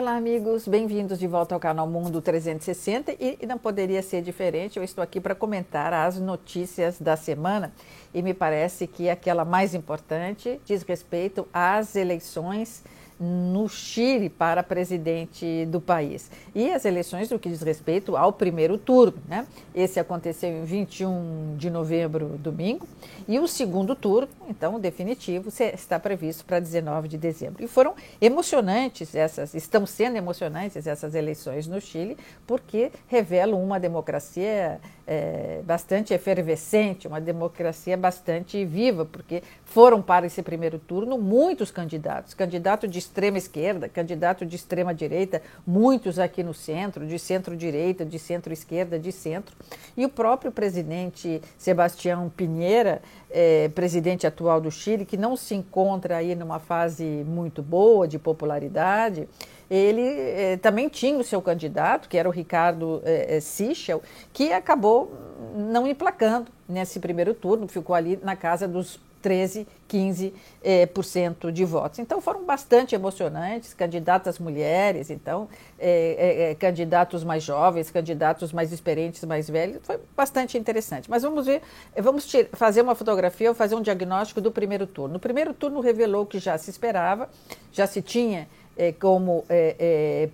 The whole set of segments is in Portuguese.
Olá, amigos, bem-vindos de volta ao canal Mundo 360 e, e não poderia ser diferente. Eu estou aqui para comentar as notícias da semana e me parece que aquela mais importante diz respeito às eleições no Chile para presidente do país. E as eleições no que diz respeito ao primeiro turno. Né? Esse aconteceu em 21 de novembro, domingo, e o segundo turno, então, definitivo, está previsto para 19 de dezembro. E foram emocionantes essas, estão sendo emocionantes essas eleições no Chile, porque revelam uma democracia é, bastante efervescente, uma democracia bastante viva, porque foram para esse primeiro turno muitos candidatos, candidato de extrema esquerda, candidato de extrema direita, muitos aqui no centro, de centro-direita, de centro-esquerda, de centro. E o próprio presidente Sebastião Pinheira, é, presidente atual do Chile, que não se encontra aí numa fase muito boa de popularidade, ele eh, também tinha o seu candidato, que era o Ricardo eh, eh, Sichel, que acabou não emplacando nesse primeiro turno, ficou ali na casa dos 13, 15% eh, por cento de votos. Então foram bastante emocionantes, candidatas mulheres, então eh, eh, candidatos mais jovens, candidatos mais experientes, mais velhos, foi bastante interessante. Mas vamos ver, vamos fazer uma fotografia, fazer um diagnóstico do primeiro turno. O primeiro turno revelou que já se esperava, já se tinha é, como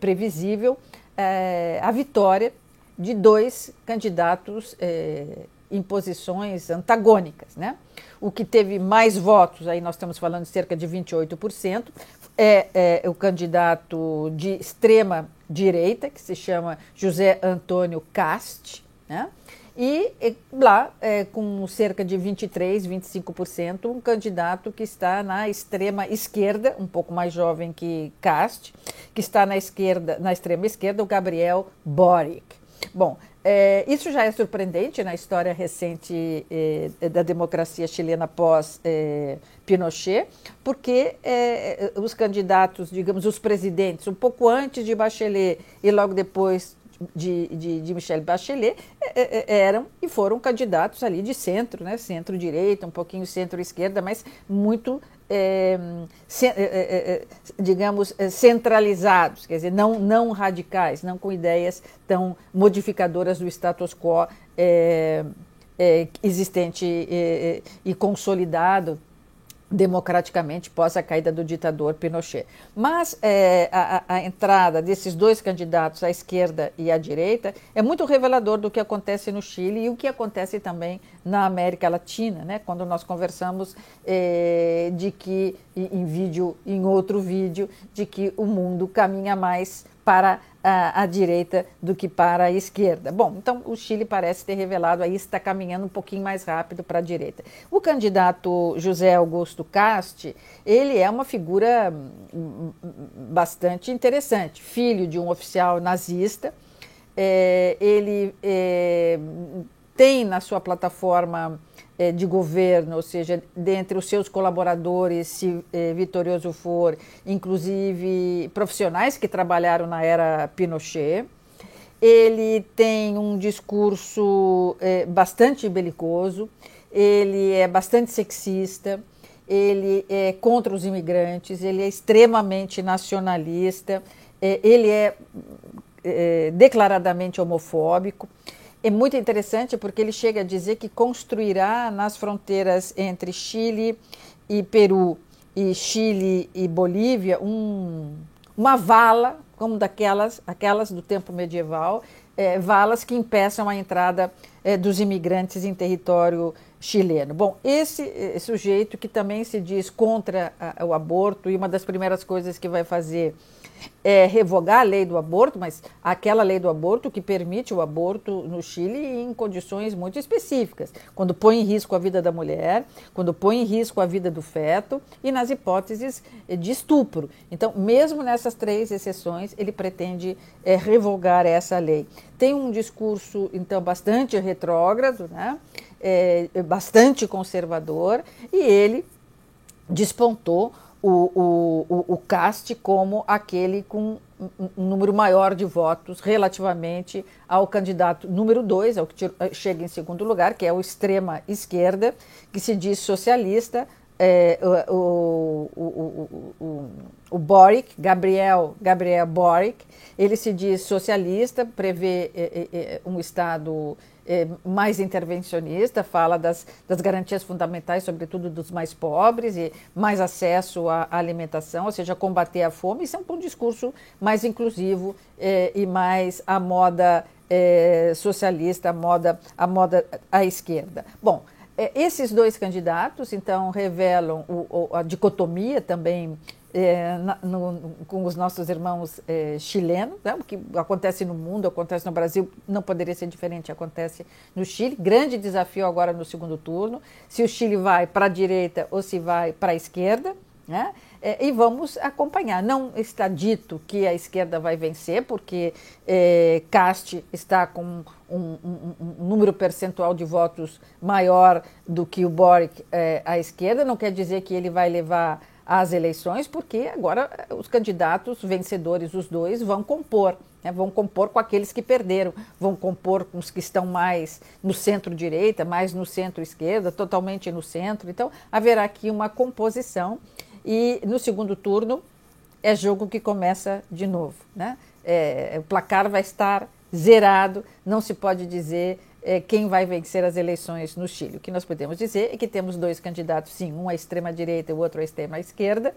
previsível a vitória de dois candidatos em posições antagônicas. Né? O que teve mais votos, aí nós estamos falando de cerca de 28%, é, é o candidato de extrema direita, que se chama José Antônio Cast, né? E lá, é, com cerca de 23, 25%, um candidato que está na extrema esquerda, um pouco mais jovem que Cast, que está na esquerda, na extrema esquerda, o Gabriel Boric. Bom, é, isso já é surpreendente na história recente é, da democracia chilena pós é, Pinochet, porque é, os candidatos, digamos, os presidentes, um pouco antes de Bachelet e logo depois de, de, de Bachelet é, é, é, eram e foram candidatos ali de centro, né, centro-direita, um pouquinho centro-esquerda, mas muito, é, se, é, digamos, centralizados, quer dizer, não, não radicais, não com ideias tão modificadoras do status quo existente e consolidado democraticamente pós a caída do ditador Pinochet. Mas é, a, a, entrada desses dois candidatos, à esquerda e à direita, é muito revelador do que acontece no Chile e o que acontece também na América Latina, né? quando nós conversamos é, de que, em vídeo, em outro vídeo, de que o mundo caminha mais para a, a, direita do que para a esquerda. Bom, então o Chile parece ter revelado aí está caminhando um pouquinho mais rápido para a direita. O candidato José Augusto Casti, ele é uma figura hum, bastante interessante, filho de um oficial nazista. É, ele é, tem na sua plataforma de governo, ou seja, dentre os seus colaboradores, se é, vitorioso for, inclusive profissionais que trabalharam na era Pinochet. Ele tem um discurso é, bastante belicoso, ele é bastante sexista, ele é contra os imigrantes, ele é extremamente nacionalista, é, ele é, é declaradamente homofóbico. É muito interessante porque ele chega a dizer que construirá nas fronteiras entre Chile e Peru e Chile e Bolívia um, uma vala, como daquelas aquelas do tempo medieval, é, valas que impeçam a entrada é, dos imigrantes em território chileno. Bom, esse, sujeito que também se diz contra a, o aborto e uma das primeiras coisas que vai fazer é, revogar a lei do aborto, mas aquela lei do aborto que permite o aborto no Chile em condições muito específicas, quando põe em risco a vida da mulher, quando põe em risco a vida do feto e nas hipóteses de estupro. Então, mesmo nessas três exceções, ele pretende é, revogar essa lei. Tem um discurso, então, bastante retrógrado, né? É, bastante conservador, e ele despontou o, o, o, CAST como aquele com um número maior de votos relativamente ao candidato número dois, ao que chega em segundo lugar, que é o extrema esquerda, que se diz socialista, é, o, o, o, o, Boric, Gabriel, Gabriel Boric, ele se diz socialista, prevê é, é, é um Estado é, mais intervencionista, fala das, das, garantias fundamentais, sobretudo dos mais pobres, e mais acesso à, à, alimentação, ou seja, combater a fome. Isso é um, um discurso mais inclusivo é, e mais à moda socialista, à moda, à moda à esquerda. Bom, é, esses dois candidatos, então, revelam o, o, a dicotomia também é, na, no, com os nossos irmãos é, chilenos, né? o que acontece no mundo, acontece no Brasil, não poderia ser diferente, acontece no Chile. Grande desafio agora no segundo turno, se o Chile vai para a direita ou se vai para a esquerda. Né? É, e vamos acompanhar. Não está dito que a esquerda vai vencer, porque é, está com um, um, um, número percentual de votos maior do que o Boric é, à esquerda. Não quer dizer que ele vai levar às eleições, porque agora os candidatos vencedores, os dois, vão compor. Né, vão compor com aqueles que perderam, vão compor com os que estão mais no centro-direita, mais no centro-esquerda, totalmente no centro. Então, haverá aqui uma composição e no segundo turno é jogo que começa de novo. Né? É, o placar vai estar zerado, não se pode dizer é, quem vai vencer as eleições no Chile. O que nós podemos dizer é que temos dois candidatos, sim, um à extrema-direita e o outro à extrema-esquerda,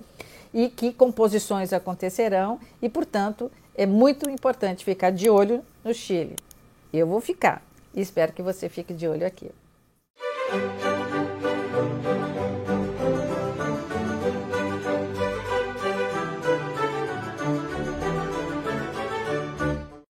e que composições acontecerão, e, portanto, é muito importante ficar de olho no Chile. Eu vou ficar e espero que você fique de olho aqui.